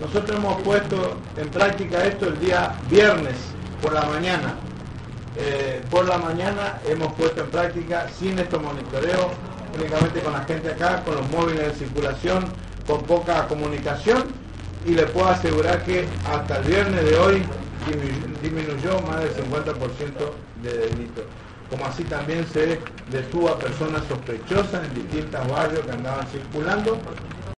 Nosotros hemos puesto en práctica esto el día viernes por la mañana. Eh, por la mañana hemos puesto en práctica sin estos monitoreos, únicamente con la gente acá, con los móviles en circulación, con poca comunicación y le puedo asegurar que hasta el viernes de hoy disminuyó más del 50% de delitos. Como así también se detuvo a personas sospechosas en distintos barrios que andaban circulando